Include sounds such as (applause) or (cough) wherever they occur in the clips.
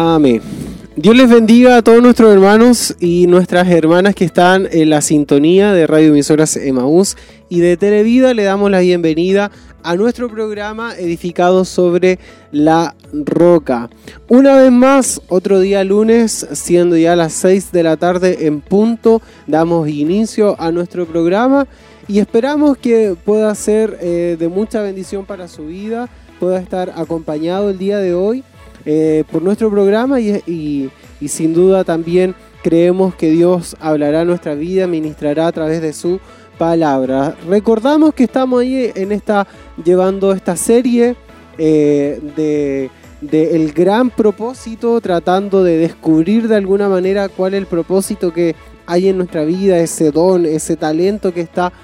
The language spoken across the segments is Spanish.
Amén. Dios les bendiga a todos nuestros hermanos y nuestras hermanas que están en la sintonía de Radio Emisoras Emaús y de Televida. Le damos la bienvenida a nuestro programa edificado sobre la roca. Una vez más, otro día lunes, siendo ya las 6 de la tarde en punto, damos inicio a nuestro programa y esperamos que pueda ser eh, de mucha bendición para su vida, pueda estar acompañado el día de hoy eh, por nuestro programa y, sin duda también creemos que Dios hablará nuestra vida, ministrará a través de su palabra. Recordamos que estamos ahí en esta, llevando esta serie eh, de, el gran propósito, tratando de descubrir de alguna manera cuál es el propósito que hay en nuestra vida, ese don, ese talento que está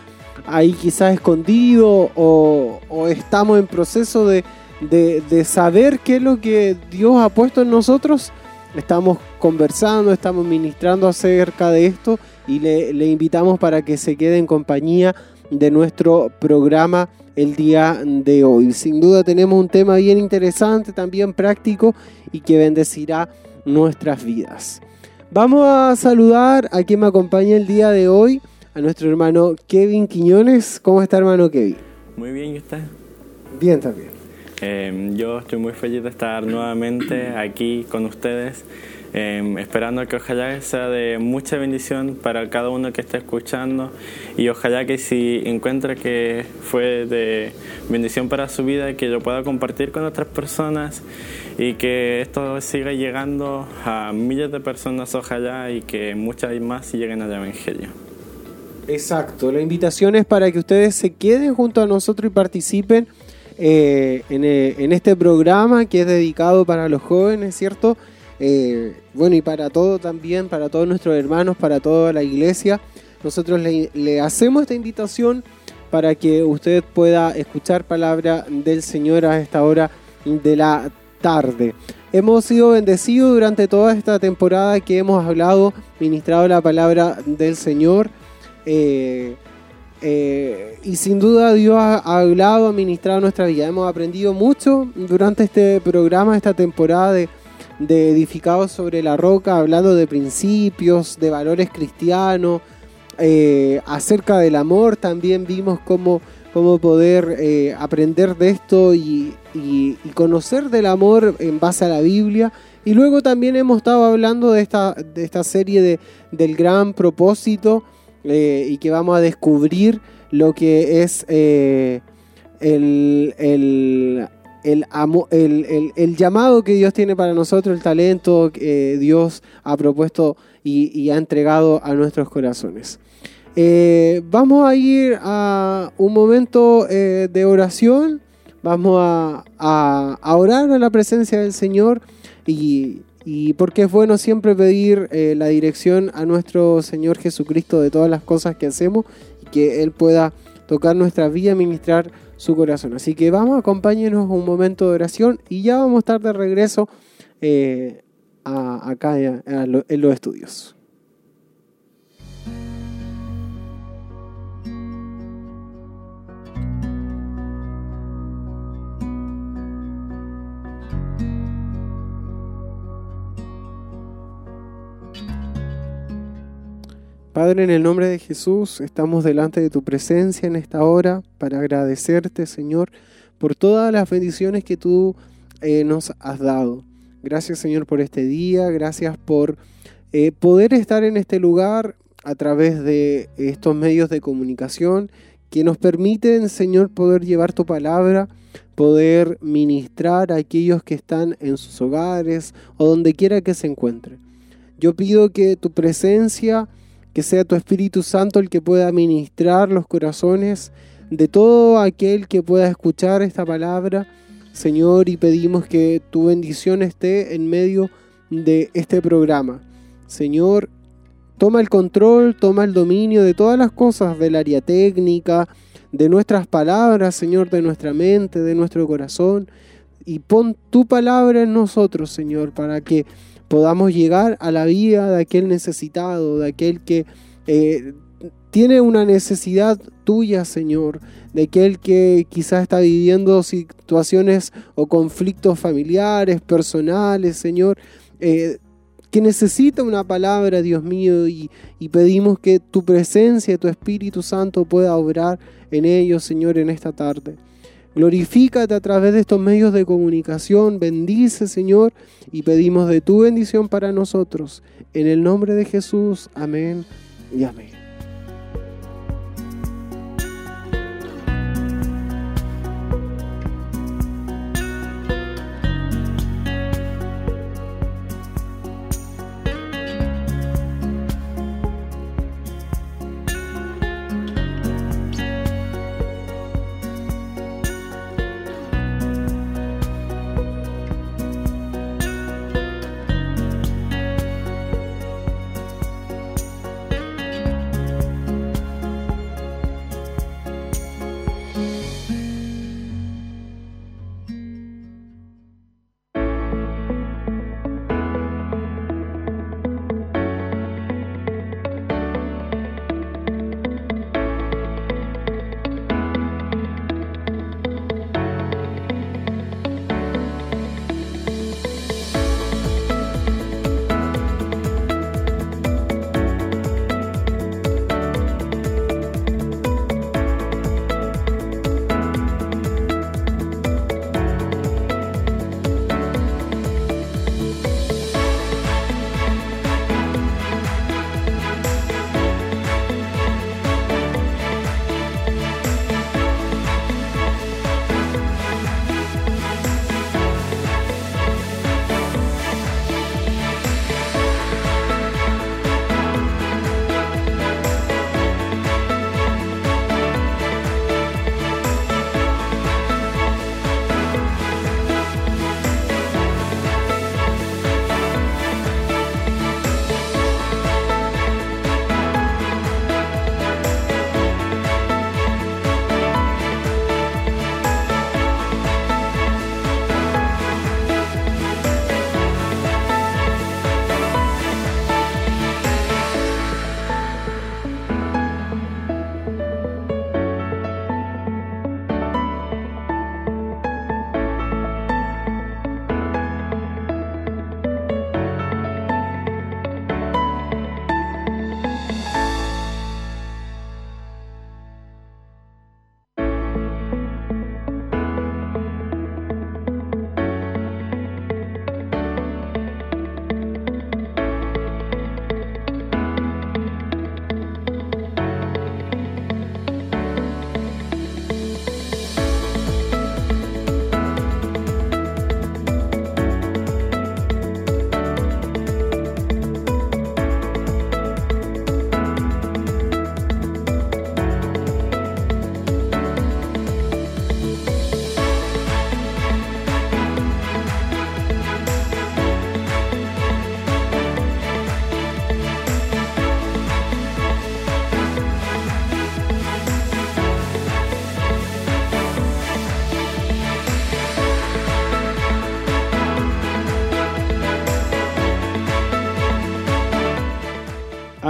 ahí quizás escondido o estamos en proceso de, de, saber qué es lo que Dios ha puesto en nosotros. Estamos conversando, estamos ministrando acerca de esto y le, invitamos para que se quede en compañía de nuestro programa el día de hoy. Sin duda tenemos un tema bien interesante, también práctico y que bendecirá nuestras vidas. Vamos a saludar a quien me acompaña el día de hoy, a nuestro hermano Kevin Quiñones. ¿Cómo está hermano Kevin? Muy bien, ¿y usted? Bien también. Em, yo estoy muy feliz de estar nuevamente aquí con ustedes, em, esperando que ojalá sea de mucha bendición para cada uno que esté escuchando y ojalá que si encuentra que fue de bendición para su vida, que lo pueda compartir con otras personas y que esto siga llegando a miles de personas, ojalá, y que muchas más lleguen al Evangelio. Exacto, la invitación es para que ustedes se queden junto a nosotros y participen eh, eh, en, este programa que es dedicado para los jóvenes, ¿cierto? Eh, bueno, y para todo también, para todos nuestros hermanos, para toda la iglesia. Nosotros le, hacemos esta invitación para que usted pueda escuchar palabra del Señor a esta hora de la tarde. Hemos sido bendecidos durante toda esta temporada que hemos hablado, ministrado la palabra del Señor. Y sin duda Dios ha, hablado, ha ministrado nuestra vida. Hemos aprendido mucho durante este programa, esta temporada de, Edificados sobre la Roca, hablando de principios, de valores cristianos, eh, acerca del amor. También vimos cómo, cómo poder eh, aprender de esto y, conocer del amor en base a la Biblia. Y luego también hemos estado hablando de esta, de esta serie de, del gran propósito eh, y que vamos a descubrir lo que es eh, el, el, el, llamado que Dios tiene para nosotros, el talento que Dios ha propuesto y, ha entregado a nuestros corazones. Eh, vamos a ir a un momento de oración, vamos a, a orar a la presencia del Señor y y porque es bueno siempre pedir eh, la dirección a nuestro Señor Jesucristo de todas las cosas que hacemos y que Él pueda tocar nuestra vida, ministrar su corazón. Así que vamos, acompáñenos un momento de oración y ya vamos a estar de regreso eh, acá en los estudios. Padre, en el nombre de Jesús, estamos delante de tu presencia en esta hora para agradecerte, Señor, por todas las bendiciones que tú eh, nos has dado. Gracias, Señor, por este día, gracias por eh, poder estar en este lugar a través de estos medios de comunicación que nos permiten, Señor, poder llevar tu palabra, poder ministrar a aquellos que están en sus hogares o donde quiera que se encuentren. Yo pido que tu presencia que sea tu Espíritu Santo el que pueda ministrar los corazones de todo aquel que pueda escuchar esta palabra, Señor, y pedimos que tu bendición esté en medio de este programa. Señor, toma el control, toma el dominio de todas las cosas del área técnica, de nuestras palabras, Señor, de nuestra mente, de nuestro corazón, y pon tu palabra en nosotros, Señor, para que podamos llegar a la vida de aquel necesitado, de aquel que eh, tiene una necesidad tuya, Señor, de aquel que quizás está viviendo situaciones o conflictos familiares, personales, Señor, eh, que necesita una palabra, Dios mío, y, y, pedimos que tu presencia, tu Espíritu Santo pueda obrar en ellos, Señor, en esta tarde. Glorifícate a través de estos medios de comunicación, bendice, Señor, y pedimos de tu bendición para nosotros. En el nombre de Jesús, amén y amén.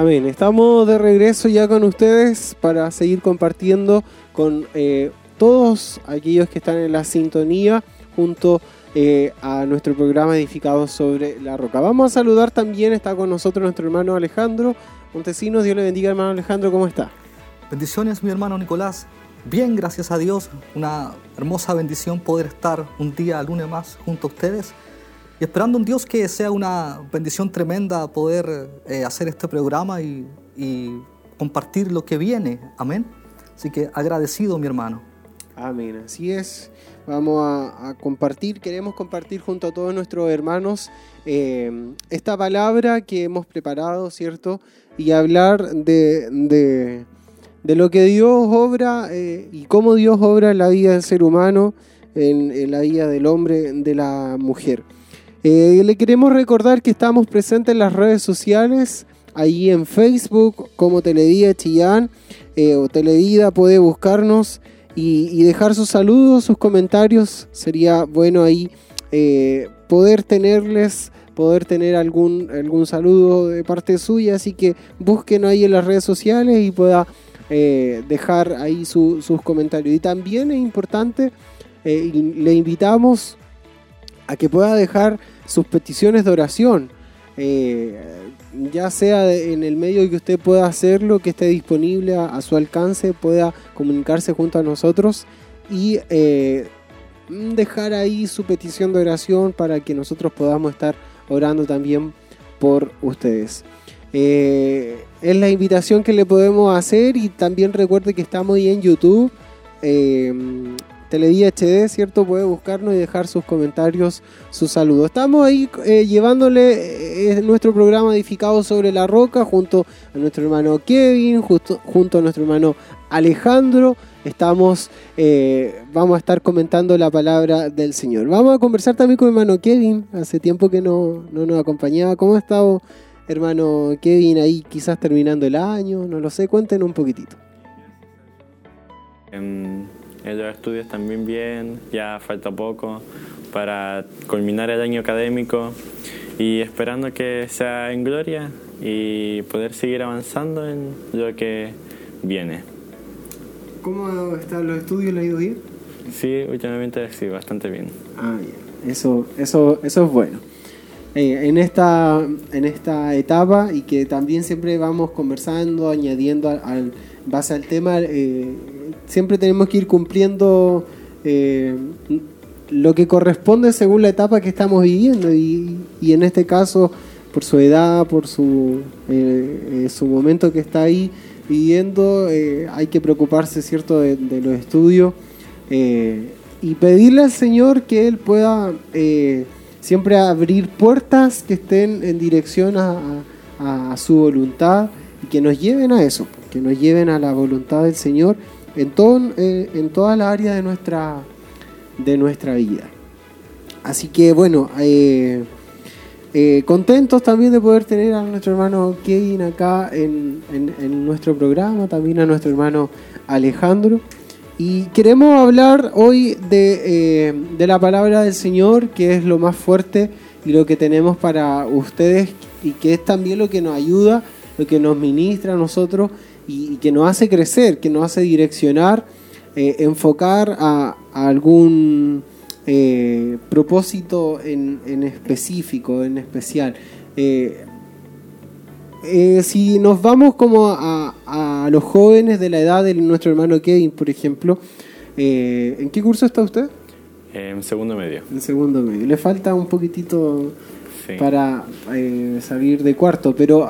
Amén. Estamos de regreso ya con ustedes para seguir compartiendo con eh, todos aquellos que están en la sintonía junto eh, a nuestro programa edificado sobre la roca. Vamos a saludar también, está con nosotros nuestro hermano Alejandro Montesinos. Dios le bendiga, hermano Alejandro, ¿cómo está? Bendiciones, mi hermano Nicolás. Bien, gracias a Dios. Una hermosa bendición poder estar un día lunes más junto a ustedes esperando en Dios que sea una bendición tremenda poder eh, hacer este programa y, compartir lo que viene. Amén. Así que agradecido, mi hermano. Amén. Así es. Vamos a, compartir, queremos compartir junto a todos nuestros hermanos eh, esta palabra que hemos preparado, ¿cierto? Y hablar de, de, lo que Dios obra eh, y cómo Dios obra en la vida del ser humano, en la vida del hombre, de la mujer. Eh, le queremos recordar que estamos presentes en las redes sociales, ahí en Facebook como Televida Chillán eh, o Televida puede buscarnos y, dejar sus saludos, sus comentarios. Sería bueno ahí eh, poder tenerles, poder tener algún, algún saludo de parte suya. Así que busquen ahí en las redes sociales y pueda dejar ahí sus comentarios. Y también es importante, le invitamos a que pueda dejar sus peticiones de oración. Eh, ya sea en el medio que usted pueda hacerlo, que esté disponible a, su alcance, pueda comunicarse junto a nosotros y eh, dejar ahí su petición de oración para que nosotros podamos estar orando también por ustedes. Eh, es la invitación que le podemos hacer y también recuerde que estamos ahí en YouTube. Televía HD, ¿cierto? Puede buscarnos y dejar sus comentarios, sus saludos. Estamos ahí eh, llevándole eh, nuestro programa edificado sobre la roca junto a nuestro hermano Kevin, junto a nuestro hermano Alejandro. Estamos, eh, vamos a estar comentando la palabra del Señor. Vamos a conversar también con el hermano Kevin. Hace tiempo que no, nos acompañaba. ¿Cómo ha estado, hermano Kevin, ahí quizás terminando el año? No lo sé, cuéntenos un poquitito. Em, ellos estudios también bien, ya falta poco para culminar el año académico y esperando que sea en gloria y poder seguir avanzando en lo que viene. ¿Cómo están los estudios? ¿Le ha ido bien? Sí, últimamente sí, bastante bien. Ah, bien. Eso, eso, eso es bueno. Eh, en, esta, en esta etapa y que también siempre vamos conversando, añadiendo al, base al tema, eh, siempre tenemos que ir cumpliendo eh, lo que corresponde según la etapa que estamos viviendo. Y, en este caso por su edad, por su, su momento que está ahí viviendo, hay que preocuparse cierto de, los estudios y pedirle al Señor que Él pueda siempre abrir puertas que estén en dirección a, su voluntad y que nos lleven a eso, que nos lleven a la voluntad del Señor en, todo, eh, en toda la área de nuestra, de nuestra vida. Así que bueno, eh, eh, contentos también de poder tener a nuestro hermano Kevin acá en, en nuestro programa, también a nuestro hermano Alejandro. Y queremos hablar hoy eh, de, la palabra del Señor, que es lo más fuerte y lo que tenemos para ustedes y que es también lo que nos ayuda, lo que nos ministra a nosotros y, que nos hace crecer, que nos hace direccionar, eh, enfocar a, algún eh, propósito en, específico, en especial. Eh, si nos vamos como a, los jóvenes de la edad de nuestro hermano Kevin, por ejemplo, eh, ¿en qué curso está usted? En segundo medio. En segundo medio. Le falta un poquitito para eh, salir de cuarto, pero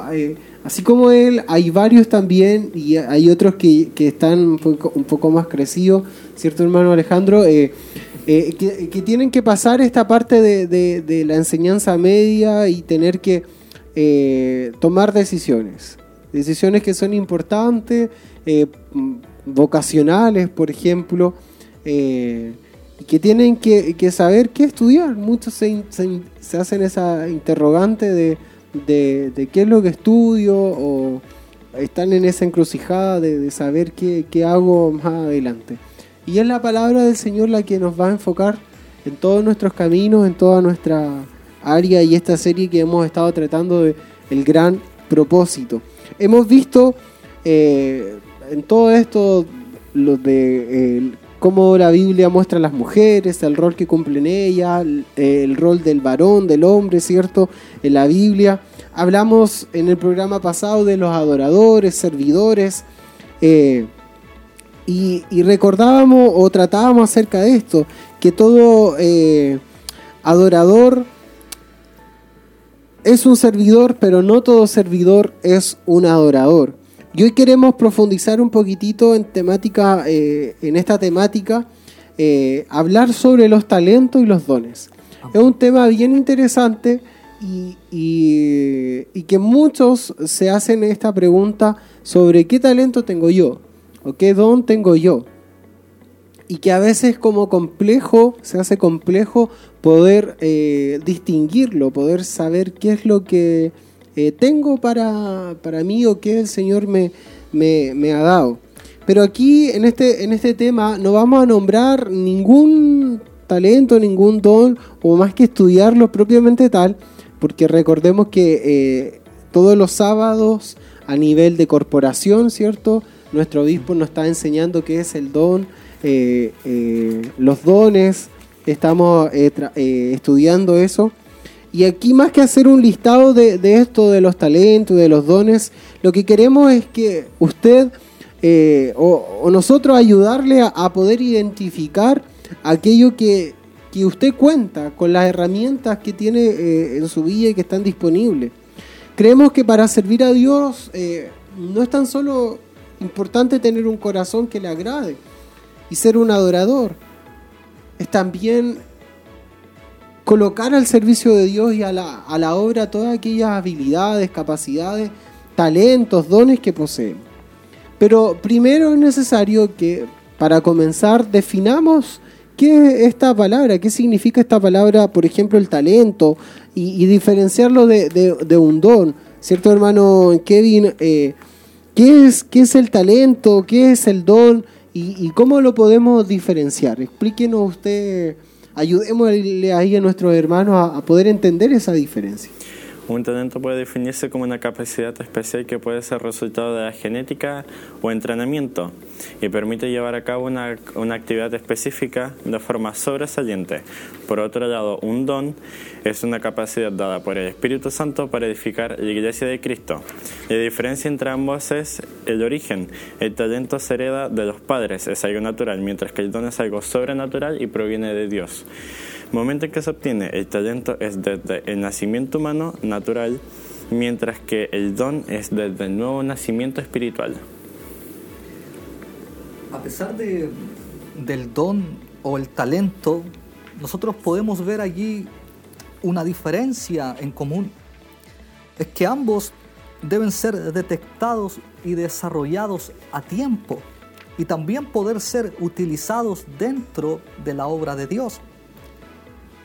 así como él, hay varios también y hay otros que, están un poco, más crecidos, ¿cierto hermano Alejandro? que, tienen que pasar esta parte de la enseñanza media y tener que eh, tomar decisiones. Decisiones que son importantes, eh, vocacionales, por ejemplo, eh, y que tienen que, saber qué estudiar. Muchos se, hacen esa interrogante de, qué es lo que estudio o están en esa encrucijada de, saber qué, qué, hago más adelante. Y es la palabra del Señor la que nos va a enfocar en todos nuestros caminos, en toda nuestra área y esta serie que hemos estado tratando de el gran propósito. Hemos visto eh, en todo esto lo de cómo la Biblia muestra a las mujeres, el rol que cumplen ellas, el, rol del varón, del hombre, ¿cierto? En la Biblia. Hablamos en el programa pasado de los adoradores, servidores. Eh, y, recordábamos o tratábamos acerca de esto, que todo eh, adorador es un servidor, pero no todo servidor es un adorador. Y hoy queremos profundizar un poquitito en temática, eh, en esta temática, eh, hablar sobre los talentos y los dones. Es un tema bien interesante y, que muchos se hacen esta pregunta sobre qué talento tengo yo o qué don tengo yo. Y que a veces como complejo, se hace complejo poder eh, distinguirlo, poder saber qué es lo que eh, tengo para, para, mí o qué el Señor me, me, ha dado. Pero aquí en este, en este tema no vamos a nombrar ningún talento, ningún don, o más que estudiarlo propiamente tal, porque recordemos que eh, todos los sábados a nivel de corporación, ¿cierto? Nuestro obispo nos está enseñando qué es el don, los dones, estamos eh, eh, estudiando eso. Y aquí más que hacer un listado de, de esto, de los talentos, de los dones, lo que queremos es que usted eh, o, nosotros ayudarle a, a poder identificar aquello que, que usted cuenta con las herramientas que tiene eh, en su vida y que están disponibles. Creemos que para servir a Dios eh, no es tan solo importante tener un corazón que le agrade y ser un adorador, es también colocar al servicio de Dios y a la, a la obra todas aquellas habilidades, capacidades, talentos, dones que poseemos. Pero primero es necesario que para comenzar definamos qué es esta palabra, qué significa esta palabra, por ejemplo, el talento y, diferenciarlo de, de- de un don. ¿Cierto, hermano Kevin? Eh, ¿qué, es, ¿Qué es el talento? ¿Qué es el don? ¿Y, y cómo lo podemos diferenciar? Explíquenos usted, ayudémosle ahí a nuestros hermanos a, a poder entender esa diferencia. Un talento puede definirse como una capacidad especial que puede ser resultado de la genética o entrenamiento y permite llevar a cabo una, una actividad específica de forma sobresaliente. Por otro lado, un don es una capacidad dada por el Espíritu Santo para edificar la iglesia de Cristo. La diferencia entre ambos es el origen. El talento se hereda de los padres, es algo natural, mientras que el don es algo sobrenatural y proviene de Dios. Momento en que se obtiene el talento es desde el nacimiento humano natural, mientras que el don es desde el nuevo nacimiento espiritual. A pesar de, del don o el talento, nosotros podemos ver allí una diferencia en común. Es que ambos deben ser detectados y desarrollados a tiempo y también poder ser utilizados dentro de la obra de Dios.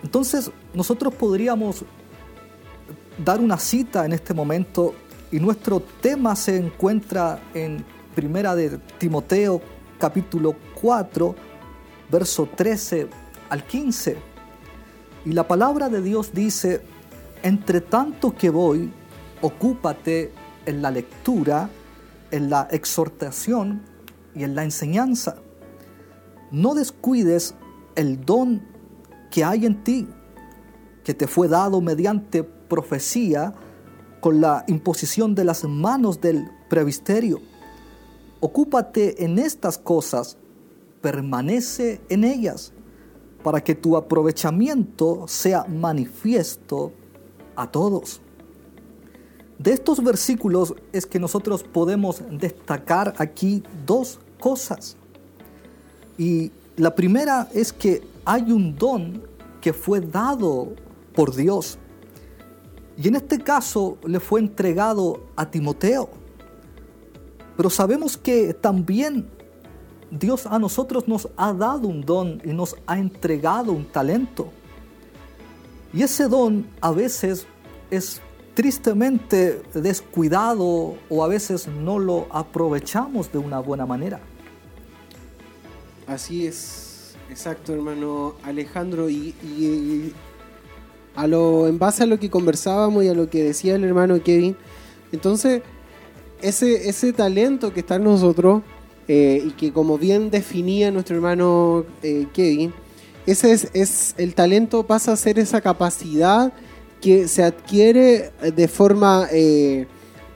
Entonces nosotros podríamos dar una cita en este momento y nuestro tema se encuentra en Primera de Timoteo capítulo 4 verso 13 al 15. Y la palabra de Dios dice, entre tanto que voy, ocúpate en la lectura, en la exhortación y en la enseñanza. No descuides el don que hay en ti, que te fue dado mediante profecía con la imposición de las manos del previsterio. Ocúpate en estas cosas, permanece en ellas, para que tu aprovechamiento sea manifiesto a todos. De estos versículos es que nosotros podemos destacar aquí dos cosas. Y la primera es que hay un don que fue dado por Dios. Y en este caso le fue entregado a Timoteo. Pero sabemos que también Dios a nosotros nos ha dado un don y nos ha entregado un talento. Y ese don a veces es tristemente descuidado o a veces no lo aprovechamos de una buena manera. Así es, exacto, hermano Alejandro. Y, a lo, en base a lo que conversábamos y a lo que decía el hermano Kevin, entonces ese, ese talento que está en nosotros eh, y que como bien definía nuestro hermano eh, Kevin, ese es, es el talento pasa a ser esa capacidad que se adquiere de forma eh,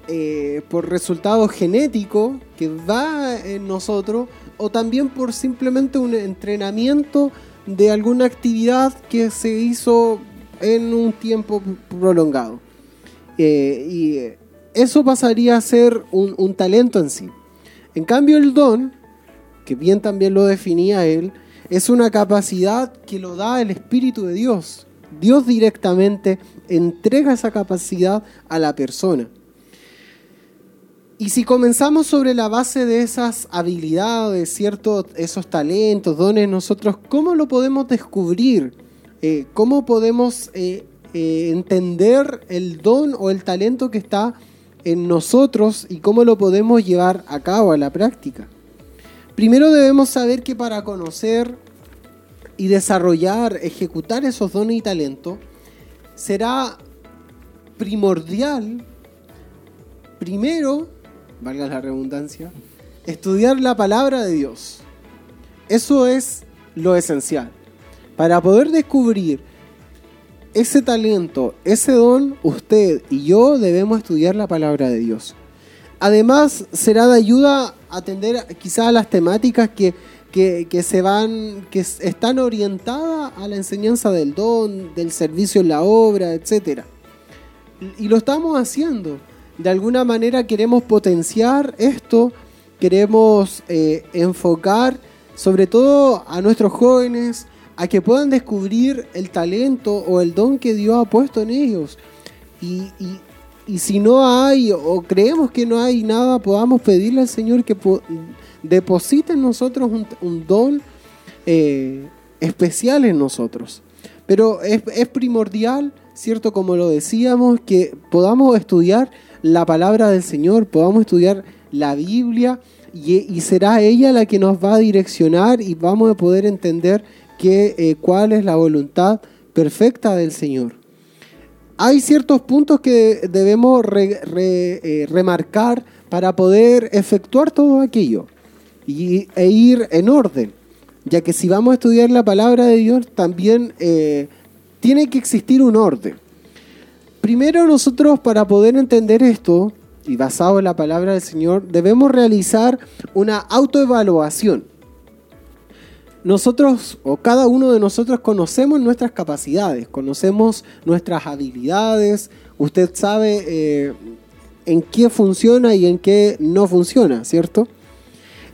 eh, por resultado genético que va en nosotros o también por simplemente un entrenamiento de alguna actividad que se hizo en un tiempo prolongado. Eh, y eso pasaría a ser un, un talento en sí. En cambio el don, que bien también lo definía él, es una capacidad que lo da el Espíritu de Dios. Dios directamente entrega esa capacidad a la persona. Y si comenzamos sobre la base de esas habilidades, ciertos, esos talentos, dones, nosotros, ¿cómo lo podemos descubrir? Eh, ¿Cómo podemos eh, eh, entender el don o el talento que está en nosotros y cómo lo podemos llevar a cabo a la práctica? Primero debemos saber que para conocer y desarrollar, ejecutar esos dones y talentos, será primordial, primero, valga la redundancia, estudiar la palabra de Dios. Eso es lo esencial. Para poder descubrir ese talento, ese don, usted y yo debemos estudiar la palabra de Dios. Además, será de ayuda atender quizás a las temáticas que, que, se van, que están orientadas a la enseñanza del don, del servicio en la obra, etc. Y lo estamos haciendo. De alguna manera queremos potenciar esto, queremos eh, enfocar sobre todo a nuestros jóvenes, a que puedan descubrir el talento o el don que Dios ha puesto en ellos. Y, si no hay o creemos que no hay nada, podamos pedirle al Señor que deposite en nosotros un, don eh, especial en nosotros. Pero es, es primordial, ¿cierto? Como lo decíamos, que podamos estudiar la palabra del Señor, podamos estudiar la Biblia y, será ella la que nos va a direccionar y vamos a poder entender eh, cuál es la voluntad perfecta del Señor. Hay ciertos puntos que debemos eh, remarcar para poder efectuar todo aquello y, e ir en orden, ya que si vamos a estudiar la palabra de Dios también eh, tiene que existir un orden. Primero nosotros para poder entender esto y basado en la palabra del Señor debemos realizar una autoevaluación. Nosotros o cada uno de nosotros conocemos nuestras capacidades, conocemos nuestras habilidades, usted sabe eh, en qué funciona y en qué no funciona, ¿cierto?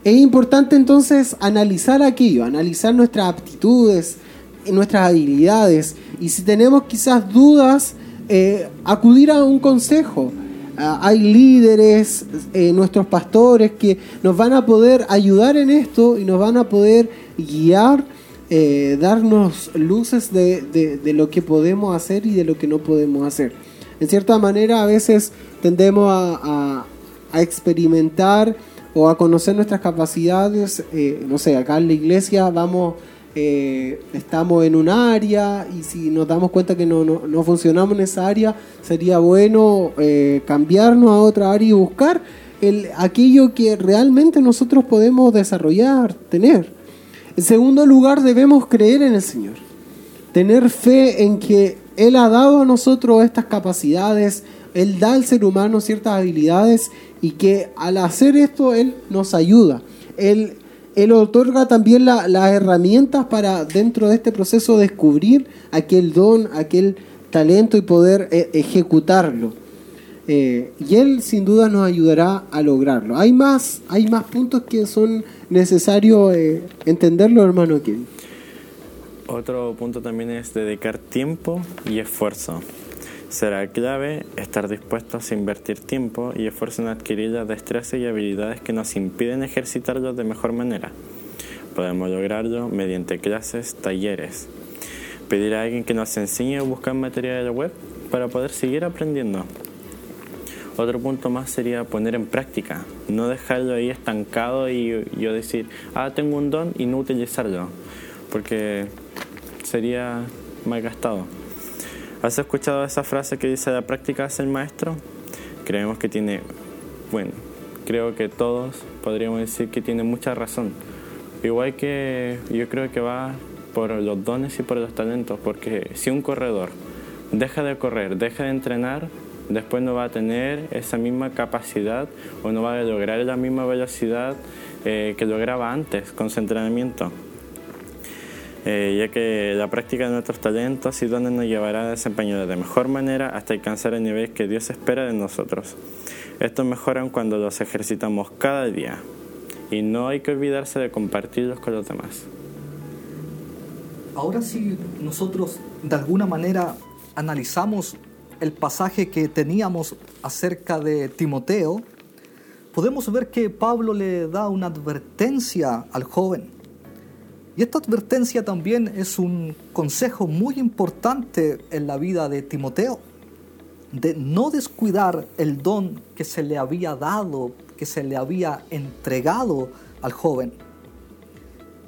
Es importante entonces analizar aquello, analizar nuestras aptitudes, nuestras habilidades. Y si tenemos quizás dudas, eh, acudir a un consejo. Ah, hay líderes, eh, nuestros pastores que nos van a poder ayudar en esto y nos van a poder guiar, eh, darnos luces de, lo que podemos hacer y de lo que no podemos hacer. En cierta manera a veces tendemos a, experimentar o a conocer nuestras capacidades, no sé, acá en la iglesia vamos, eh, estamos en un área y si nos damos cuenta que no, no, funcionamos en esa área, sería bueno cambiarnos a otra área y buscar el, aquello que realmente nosotros podemos desarrollar, tener. En segundo lugar, debemos creer en el Señor. Tener fe en que Él ha dado a nosotros estas capacidades, Él da al ser humano ciertas habilidades y que al hacer esto Él nos ayuda. Él, él otorga también las herramientas para dentro de este proceso descubrir aquel don, aquel talento y poder eh, ejecutarlo. Eh, y Él sin duda nos ayudará a lograrlo. Hay más, hay más puntos que son necesarios eh, entenderlo, hermano. Otro punto también es dedicar tiempo y esfuerzo. Será clave estar dispuestos a invertir tiempo y esfuerzo en adquirir las destrezas y habilidades que nos impiden ejercitarlos de mejor manera. Podemos lograrlo mediante clases, talleres. Pedir a alguien que nos enseñe a buscar material web para poder seguir aprendiendo. Otro punto más sería poner en práctica, no dejarlo ahí estancado y yo decir, ah, tengo un don y no utilizarlo, porque sería mal gastado. ¿Has escuchado esa frase que dice la práctica es el maestro? Creemos que tiene, bueno, creo que todos podríamos decir que tiene mucha razón. Igual que yo creo que va por los dones y por los talentos, porque si un corredor deja de correr, deja de entrenar, después no va a tener esa misma capacidad o no va a lograr la misma velocidad eh, que lograba antes con su entrenamiento. Eh, ya que la práctica de nuestros talentos y dones nos llevará a desempeñar de mejor manera hasta alcanzar el nivel que Dios espera de nosotros. Estos mejoran cuando los ejercitamos cada día y no hay que olvidarse de compartirlos con los demás. Ahora si nosotros de alguna manera analizamos el pasaje que teníamos acerca de Timoteo, podemos ver que Pablo le da una advertencia al joven. Y esta advertencia también es un consejo muy importante en la vida de Timoteo, de no descuidar el don que se le había dado, que se le había entregado al joven.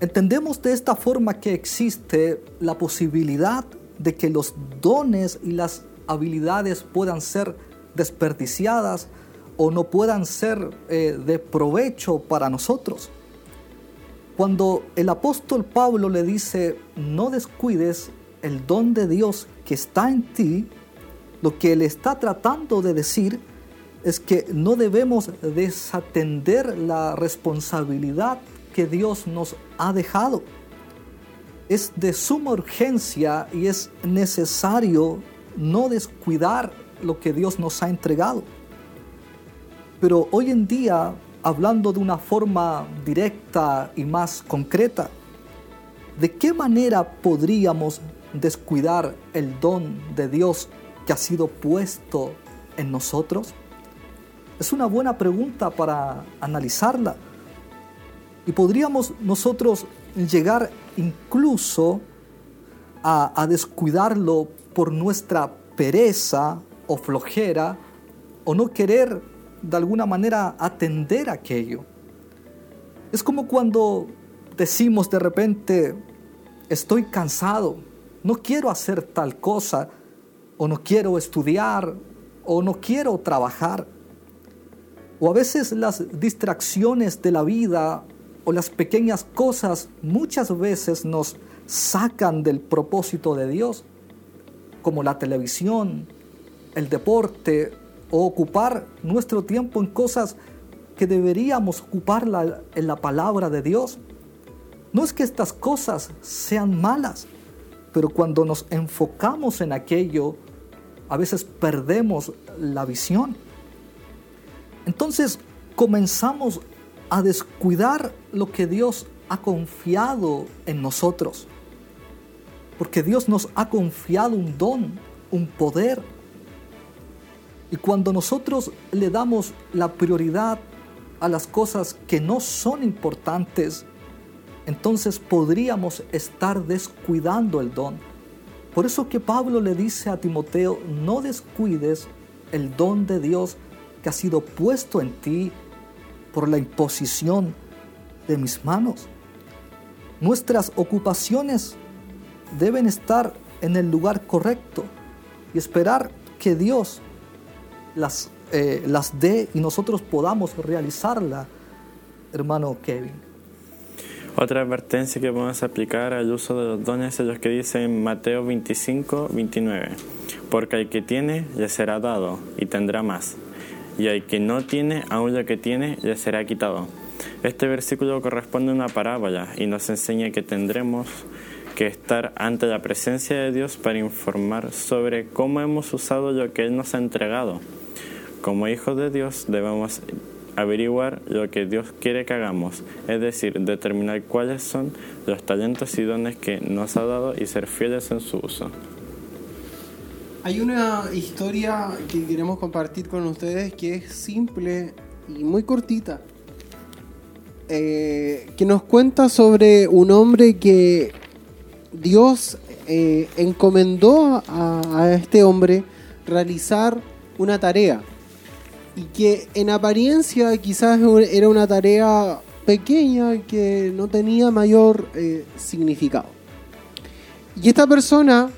Entendemos de esta forma que existe la posibilidad de que los dones y las habilidades puedan ser desperdiciadas o no puedan ser eh, de provecho para nosotros. Cuando el apóstol Pablo le dice, no descuides el don de Dios que está en ti, lo que él está tratando de decir es que no debemos desatender la responsabilidad que Dios nos ha dejado. Es de suma urgencia y es necesario no descuidar lo que Dios nos ha entregado. Pero hoy en día, hablando de una forma directa y más concreta, ¿de qué manera podríamos descuidar el don de Dios que ha sido puesto en nosotros? Es una buena pregunta para analizarla. Y podríamos nosotros llegar incluso a, descuidarlo por nuestra pereza o flojera o no querer de alguna manera atender aquello. Es como cuando decimos de repente, estoy cansado, no quiero hacer tal cosa, o no quiero estudiar, o no quiero trabajar. O a veces las distracciones de la vida o las pequeñas cosas muchas veces nos sacan del propósito de Dios, como la televisión, el deporte o ocupar nuestro tiempo en cosas que deberíamos ocupar en la palabra de Dios. No es que estas cosas sean malas, pero cuando nos enfocamos en aquello, a veces perdemos la visión. Entonces comenzamos a descuidar lo que Dios ha confiado en nosotros. Porque Dios nos ha confiado un don, un poder. Y cuando nosotros le damos la prioridad a las cosas que no son importantes, entonces podríamos estar descuidando el don. Por eso que Pablo le dice a Timoteo, no descuides el don de Dios que ha sido puesto en ti por la imposición de mis manos. Nuestras ocupaciones deben estar en el lugar correcto y esperar que Dios las, eh, las dé y nosotros podamos realizarla, hermano Kevin. Otra advertencia que podemos aplicar al uso de los dones es los que dice en Mateo 25, 29. Porque al que tiene, le será dado y tendrá más. Y al que no tiene, aún lo que tiene, le será quitado. Este versículo corresponde a una parábola y nos enseña que tendremos que estar ante la presencia de Dios para informar sobre cómo hemos usado lo que Él nos ha entregado. Como hijos de Dios debemos averiguar lo que Dios quiere que hagamos, es decir, determinar cuáles son los talentos y dones que nos ha dado y ser fieles en su uso. Hay una historia que queremos compartir con ustedes que es simple y muy cortita, eh, que nos cuenta sobre un hombre que Dios eh, encomendó a este hombre realizar una tarea y que en apariencia quizás era una tarea pequeña que no tenía mayor eh, significado. Y esta persona,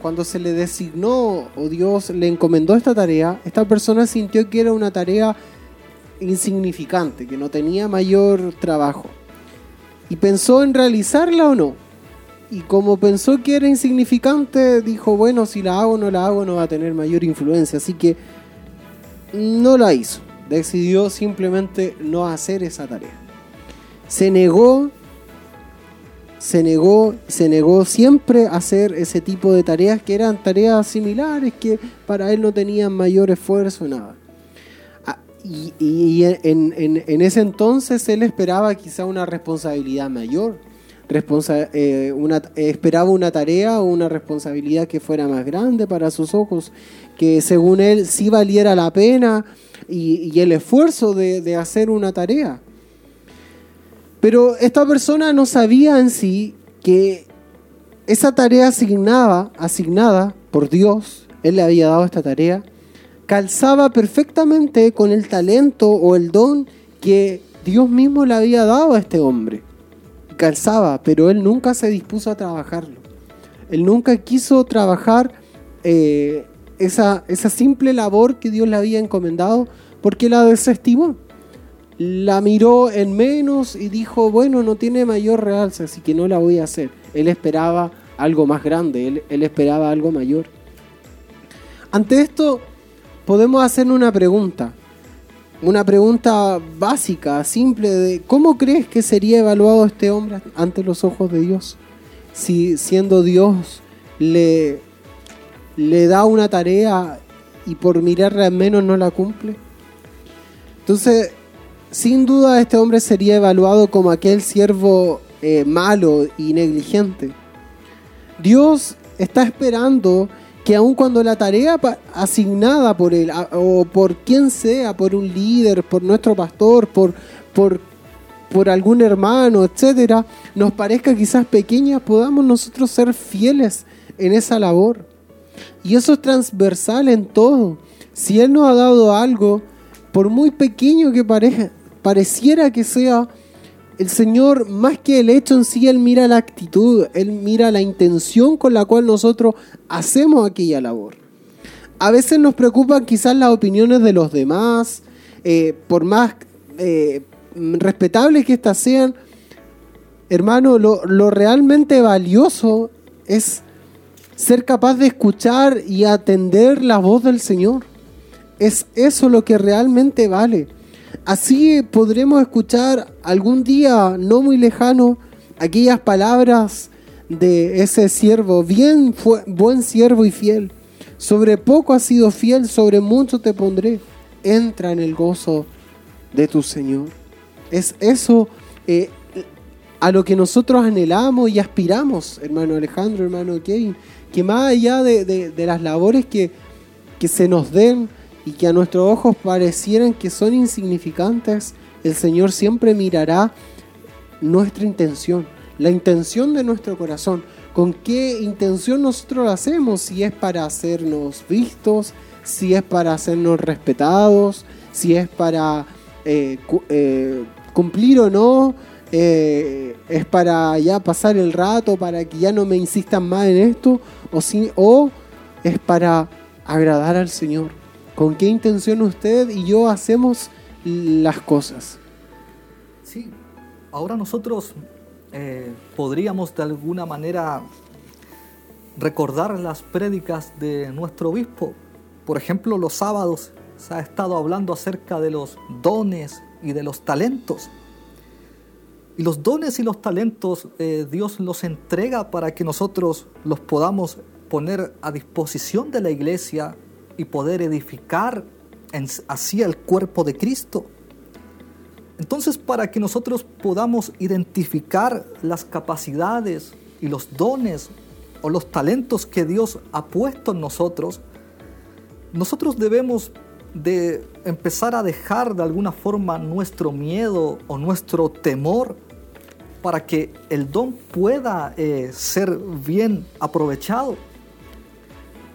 cuando se le designó o Dios le encomendó esta tarea, esta persona sintió que era una tarea insignificante, que no tenía mayor trabajo. Y pensó en realizarla o no. Y como pensó que era insignificante, dijo, bueno, si la hago o no la hago no va a tener mayor influencia. Así que no la hizo. Decidió simplemente no hacer esa tarea. Se negó, se negó, se negó siempre a hacer ese tipo de tareas que eran tareas similares, que para él no tenían mayor esfuerzo, nada. Ah, y, en, ese entonces él esperaba quizá una responsabilidad mayor. Eh, esperaba una tarea o una responsabilidad que fuera más grande para sus ojos que según él sí valiera la pena y, el esfuerzo de, hacer una tarea. Pero esta persona no sabía en sí que esa tarea asignada, asignada por Dios, Él le había dado esta tarea, calzaba perfectamente con el talento o el don que Dios mismo le había dado a este hombre. Calzaba, pero él nunca se dispuso a trabajarlo. Él nunca quiso trabajar eh, esa, esa simple labor que Dios le había encomendado porque la desestimó. la miró en menos y dijo, bueno, no tiene mayor realce, así que no la voy a hacer. Él esperaba algo más grande, él, él esperaba algo mayor. Ante esto, podemos hacer una pregunta. Una pregunta básica, simple, de ¿cómo crees que sería evaluado este hombre ante los ojos de Dios? Si siendo Dios le, le da una tarea y por mirarla en menos no la cumple. Entonces, sin duda este hombre sería evaluado como aquel siervo eh, malo y negligente. Dios está esperando que aun cuando la tarea asignada por él o por quien sea, por un líder, por nuestro pastor, por, por, por algún hermano, etcétera, nos parezca quizás pequeña, podamos nosotros ser fieles en esa labor. Y eso es transversal en todo. Si Él nos ha dado algo, por muy pequeño que pareciera que sea, el Señor, más que el hecho en sí, Él mira la actitud, Él mira la intención con la cual nosotros hacemos aquella labor. A veces nos preocupan quizás las opiniones de los demás, eh, por más eh, respetables que éstas sean. Hermano, lo, lo realmente valioso es ser capaz de escuchar y atender la voz del Señor. Es eso lo que realmente vale. Así podremos escuchar algún día no muy lejano aquellas palabras de ese siervo, bien buen siervo y fiel. Sobre poco has sido fiel, sobre mucho te pondré. Entra en el gozo de tu Señor. Es eso eh, a lo que nosotros anhelamos y aspiramos, hermano Alejandro, hermano Kevin que más allá de, las labores que, que se nos den y que a nuestros ojos parecieran que son insignificantes, el Señor siempre mirará nuestra intención, la intención de nuestro corazón. ¿Con qué intención nosotros lo hacemos? Si es para hacernos vistos, si es para hacernos respetados, si es para eh, eh, cumplir o no eh, es para ya pasar el rato, para que ya no me insistan más en esto, o, si, o es para agradar al Señor. ¿Con qué intención usted y yo hacemos las cosas? Sí, ahora nosotros eh, podríamos de alguna manera recordar las prédicas de nuestro obispo. Por ejemplo, los sábados se ha estado hablando acerca de los dones y de los talentos. Y los dones y los talentos eh, Dios los entrega para que nosotros los podamos poner a disposición de la iglesia y poder edificar así el cuerpo de Cristo. Entonces, para que nosotros podamos identificar las capacidades y los dones o los talentos que Dios ha puesto en nosotros, nosotros debemos de empezar a dejar de alguna forma nuestro miedo o nuestro temor para que el don pueda eh, ser bien aprovechado.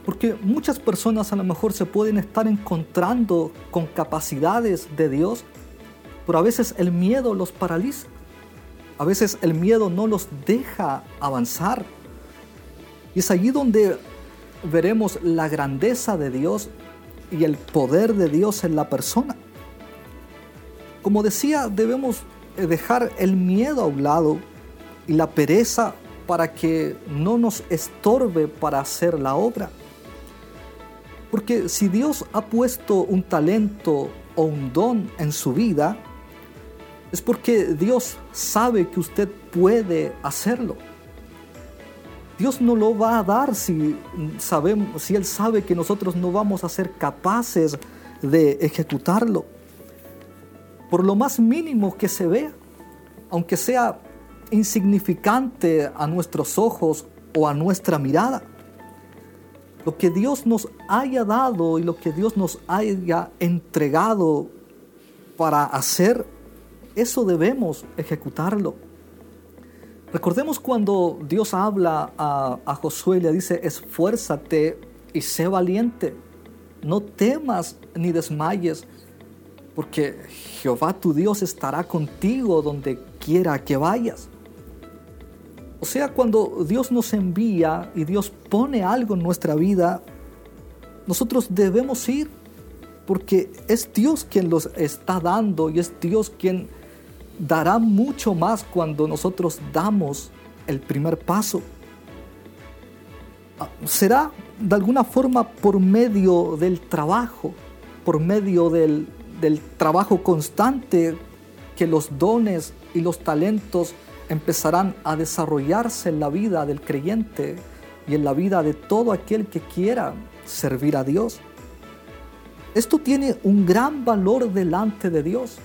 Porque muchas personas a lo mejor se pueden estar encontrando con capacidades de Dios, pero a veces el miedo los paraliza. A veces el miedo no los deja avanzar. Y es allí donde veremos la grandeza de Dios y el poder de Dios en la persona. Como decía, debemos dejar el miedo a un lado y la pereza para que no nos estorbe para hacer la obra. Porque si Dios ha puesto un talento o un don en su vida, es porque Dios sabe que usted puede hacerlo. Dios no lo va a dar si, sabemos, si Él sabe que nosotros no vamos a ser capaces de ejecutarlo por lo más mínimo que se vea, aunque sea insignificante a nuestros ojos o a nuestra mirada. Lo que Dios nos haya dado y lo que Dios nos haya entregado para hacer, eso debemos ejecutarlo. Recordemos cuando Dios habla a, a Josué, le dice, esfuérzate y sé valiente, no temas ni desmayes, porque Jehová tu Dios estará contigo donde quiera que vayas. O sea, cuando Dios nos envía y Dios pone algo en nuestra vida, nosotros debemos ir porque es Dios quien los está dando y es Dios quien dará mucho más cuando nosotros damos el primer paso. Ah, será de alguna forma por medio del trabajo, por medio del, del trabajo constante que los dones y los talentos empezarán a desarrollarse en la vida del creyente y en la vida de todo aquel que quiera servir a Dios. Esto tiene un gran valor delante de Dios.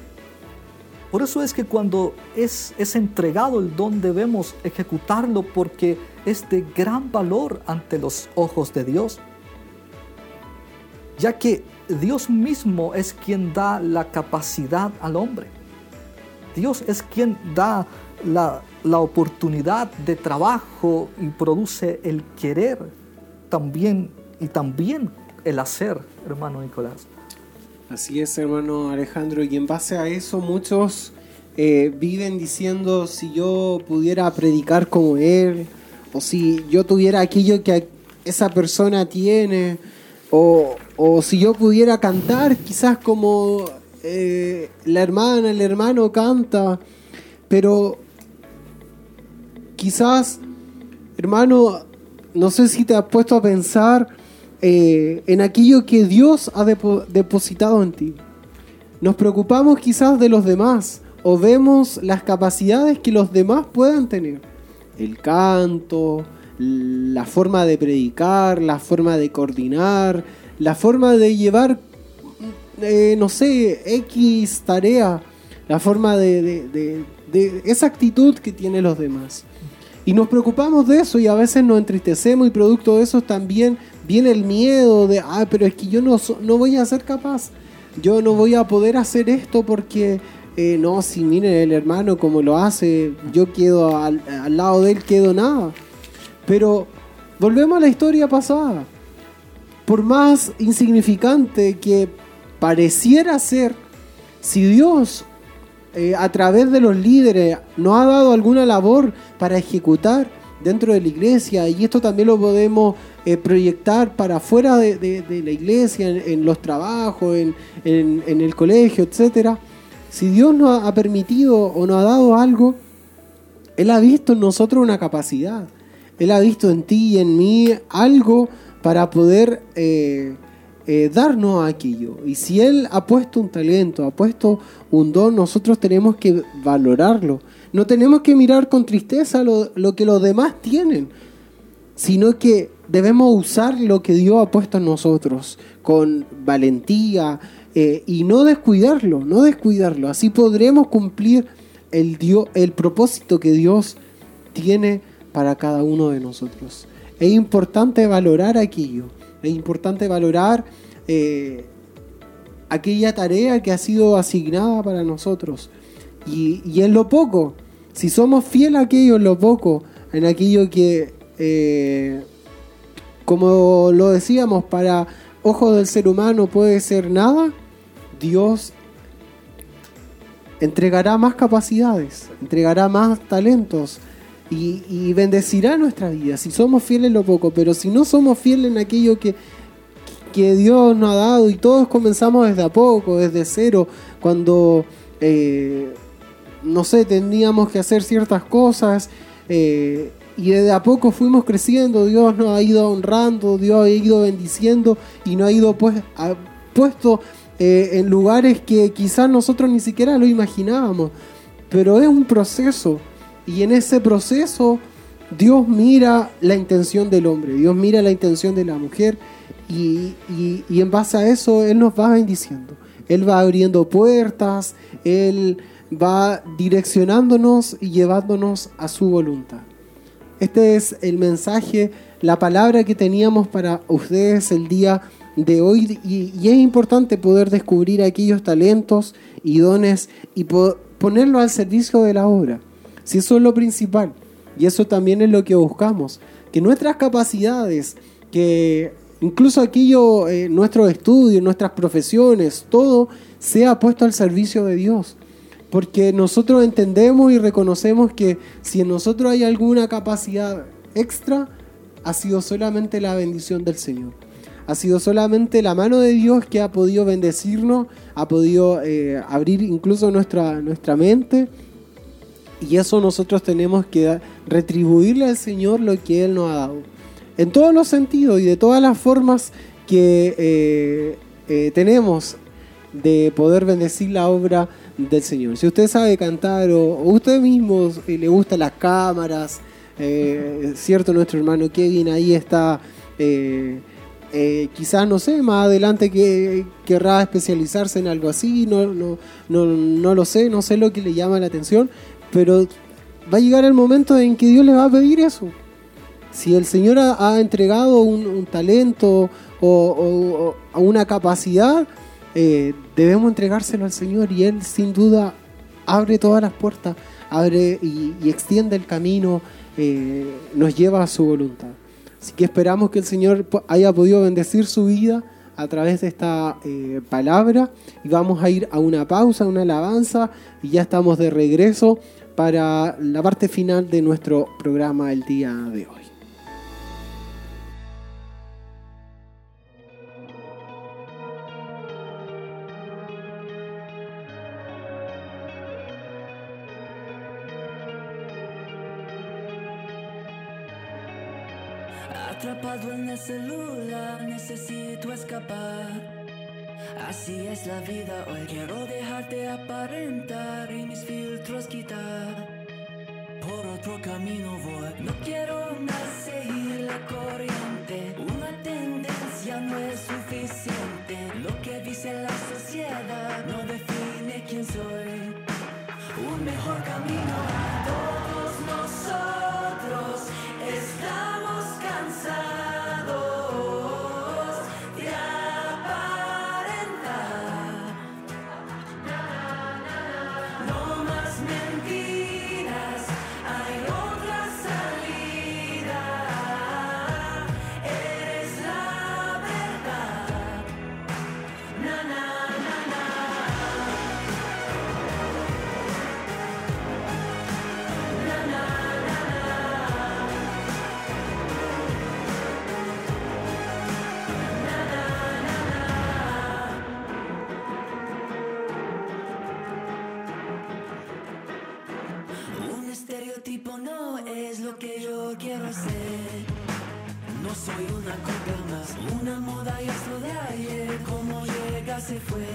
Por eso es que cuando es, es entregado el don debemos ejecutarlo porque es de gran valor ante los ojos de Dios. Ya que Dios mismo es quien da la capacidad al hombre. Dios es quien da la, la oportunidad de trabajo y produce el querer también y también el hacer, hermano Nicolás. Así es, hermano Alejandro, y en base a eso muchos eh, viven diciendo si yo pudiera predicar como él, o si yo tuviera aquello que esa persona tiene, o, o si yo pudiera cantar quizás como eh, la hermana, el hermano canta, pero quizás, hermano, no sé si te has puesto a pensar eh, en aquello que Dios ha depositado en ti. Nos preocupamos quizás de los demás o vemos las capacidades que los demás puedan tener. El canto, la forma de predicar, la forma de coordinar, la forma de llevar, eh, no sé, X tarea, la forma de, esa actitud que tienen los demás. Y nos preocupamos de eso y a veces nos entristecemos y producto de eso también viene el miedo de, ah, pero es que yo no, no voy a ser capaz, yo no voy a poder hacer esto porque, eh, no, si miren el hermano como lo hace, yo quedo al, al lado de él, quedo nada. Pero volvemos a la historia pasada. Por más insignificante que pareciera ser, si Dios eh, a través de los líderes nos ha dado alguna labor para ejecutar dentro de la iglesia y esto también lo podemos eh, proyectar para afuera de, la iglesia, en, los trabajos, en, el colegio, etc. Si Dios nos ha permitido o nos ha dado algo, Él ha visto en nosotros una capacidad. Él ha visto en ti y en mí algo para poder eh, eh, darnos aquello. Y si Él ha puesto un talento, ha puesto un don, nosotros tenemos que valorarlo. No tenemos que mirar con tristeza lo, que los demás tienen, sino que debemos usar lo que Dios ha puesto en nosotros con valentía eh, y no descuidarlo, no descuidarlo. Así podremos cumplir el, Dios, el propósito que Dios tiene para cada uno de nosotros. Es importante valorar aquello es importante valorar eh, aquella tarea que ha sido asignada para nosotros. Y, en lo poco, si somos fieles a aquello en lo poco, en aquello que, eh, como lo decíamos, para ojos del ser humano puede ser nada, Dios entregará más capacidades, entregará más talentos, y, bendecirá nuestra vida. Si somos fieles lo poco, pero si no somos fieles en aquello que, que Dios nos ha dado y todos comenzamos desde a poco, desde cero, cuando, eh, no sé, teníamos que hacer ciertas cosas eh, y desde a poco fuimos creciendo, Dios nos ha ido honrando, Dios ha ido bendiciendo y nos ha ido pues, puesto eh, en lugares que quizás nosotros ni siquiera lo imaginábamos, pero es un proceso y en ese proceso Dios mira la intención del hombre, Dios mira la intención de la mujer y, en base a eso Él nos va bendiciendo. Él va abriendo puertas, Él va direccionándonos y llevándonos a su voluntad. Este es el mensaje, la palabra que teníamos para ustedes el día de hoy y, es importante poder descubrir aquellos talentos y dones y ponerlos al servicio de la obra. Si eso es lo principal. Y eso también es lo que buscamos. Que nuestras capacidades, que incluso aquello, eh, nuestros estudios, nuestras profesiones, todo sea puesto al servicio de Dios. Porque nosotros entendemos y reconocemos que si en nosotros hay alguna capacidad extra, ha sido solamente la bendición del Señor. ha sido solamente la mano de Dios que ha podido bendecirnos, ha podido eh, abrir incluso nuestra, nuestra mente. Y eso nosotros tenemos que retribuirle al Señor lo que Él nos ha dado. En todos los sentidos y de todas las formas que eh, eh, tenemos de poder bendecir la obra del Señor. Si usted sabe cantar o, usted mismo le gustan las cámaras, cierto, nuestro hermano Kevin ahí está eh, quizás, no sé, más adelante que querrá especializarse en algo así, no, no, no, lo sé, no sé lo que le llama la atención, pero va a llegar el momento en que Dios le va a pedir eso. Si el Señor ha, entregado un, talento o, una capacidad, eh, debemos entregárselo al Señor y Él sin duda abre todas las puertas, abre y, extiende el camino, eh, nos lleva a su voluntad. Así que esperamos que el Señor haya podido bendecir su vida a través de esta eh, palabra y vamos a ir a una pausa, una alabanza y ya estamos de regreso para la parte final de nuestro programa el día de hoy. Atrapado en el celular, necesito escapar. Así es la vida hoy. Quiero dejarte aparentar y mis filtros quitar. Por otro camino voy. No quiero más seguir la corriente. Una tendencia no es suficiente. Lo que dice la se fue.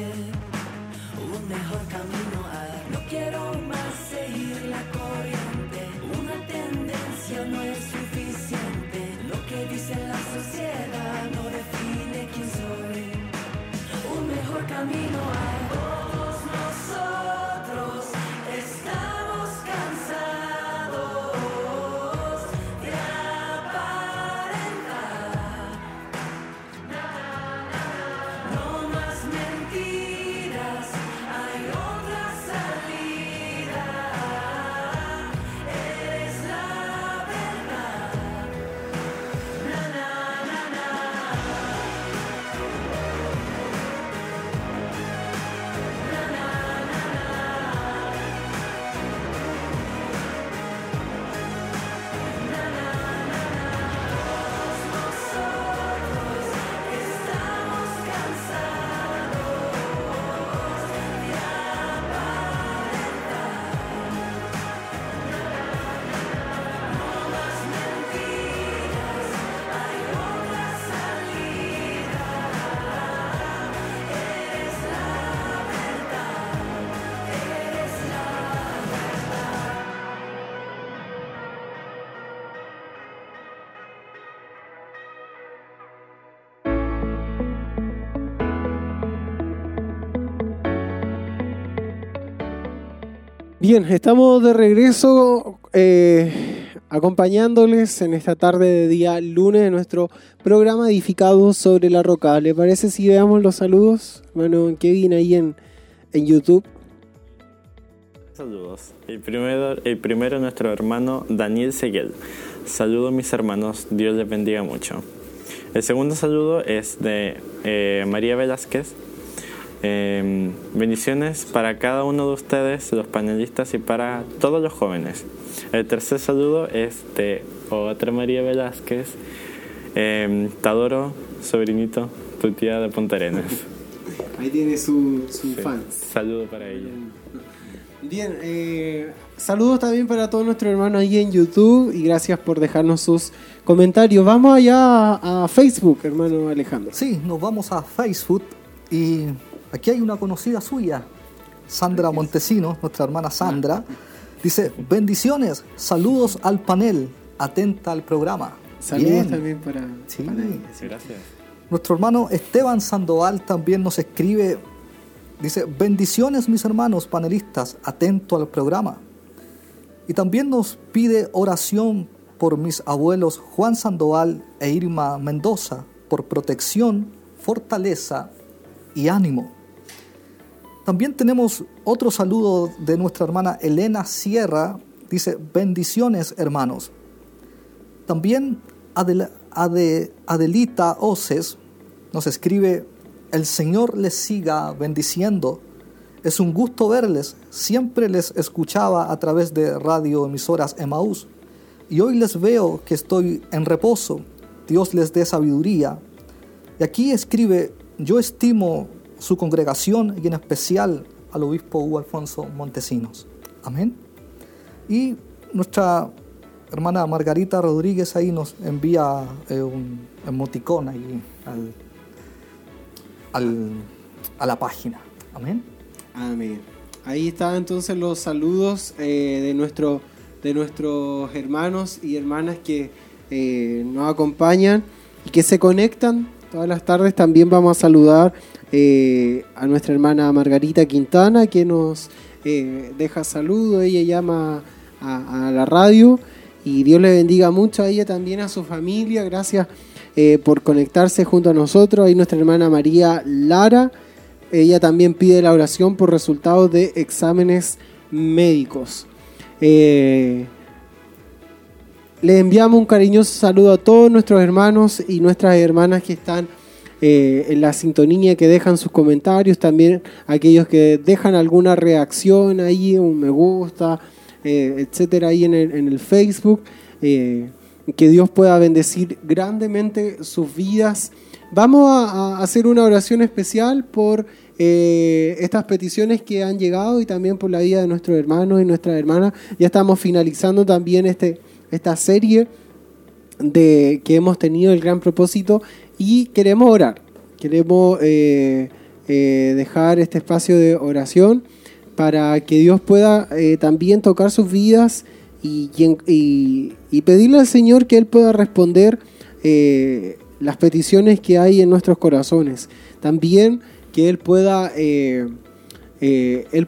Bien, estamos de regreso eh, acompañándoles en esta tarde de día lunes de nuestro programa edificado sobre la roca. ¿Le parece si veamos los saludos? Bueno, Kevin ahí en, en YouTube. Saludos. El primero, el primero nuestro hermano Daniel Seguel. Saludos mis hermanos, Dios les bendiga mucho. El segundo saludo es de eh, María Velázquez. Eh, bendiciones para cada uno de ustedes, los panelistas y para todos los jóvenes. El tercer saludo es de otra María Velázquez. Eh, te adoro, sobrinito, tu tía de Punta Arenas. (laughs) Ahí tiene su, su Sí. fans. Saludo para ella. Bien, eh, saludos también para todos nuestros hermanos ahí en YouTube y gracias por dejarnos sus comentarios. Vamos allá a, a Facebook, hermano Alejandro. Sí, nos vamos a Facebook y aquí hay una conocida suya, Sandra Montesinos, nuestra hermana Sandra. Dice, bendiciones, saludos al panel, atenta al programa. Saludos Bien. también para, Sí. para ella, sí. Gracias. Nuestro hermano Esteban Sandoval también nos escribe, dice, bendiciones mis hermanos panelistas, atento al programa. Y también nos pide oración por mis abuelos Juan Sandoval e Irma Mendoza, por protección, fortaleza y ánimo. También tenemos otro saludo de nuestra hermana Elena Sierra, dice, bendiciones hermanos. También Adelita Oces nos escribe, el Señor les siga bendiciendo. Es un gusto verles. Siempre les escuchaba a través de radio emisoras Emaús. Y hoy les veo que estoy en reposo. Dios les dé sabiduría. Y aquí escribe, yo estimo su congregación y en especial al obispo Hugo Alfonso Montesinos. Amén. Y nuestra hermana Margarita Rodríguez ahí nos envía eh, un emoticón ahí al, al- a la página. Amén. Amén. Ahí están entonces los saludos eh, de, nuestro, de nuestros hermanos y hermanas que eh, nos acompañan y que se conectan todas las tardes. También vamos a saludar eh, a nuestra hermana Margarita Quintana que nos eh, deja saludos. Ella llama a, la radio y Dios le bendiga mucho a ella también, a su familia. Gracias eh, por conectarse junto a nosotros. Ahí nuestra hermana María Lara. Ella también pide la oración por resultados de exámenes médicos. Eh, le enviamos un cariñoso saludo a todos nuestros hermanos y nuestras hermanas que están eh, la sintonía, que dejan sus comentarios, también aquellos que dejan alguna reacción ahí, un me gusta, eh, etcétera, ahí en el, en el Facebook. Eh, que Dios pueda bendecir grandemente sus vidas. Vamos a, a hacer una oración especial por eh, estas peticiones que han llegado y también por la vida de nuestros hermanos y nuestras hermanas. Ya estamos finalizando también este, esta serie de que hemos tenido el gran propósito y queremos orar. Queremos eh, eh, dejar este espacio de oración para que Dios pueda eh, también tocar sus vidas y, y pedirle al Señor que Él pueda responder las peticiones que hay en nuestros corazones. También que Él pueda, Él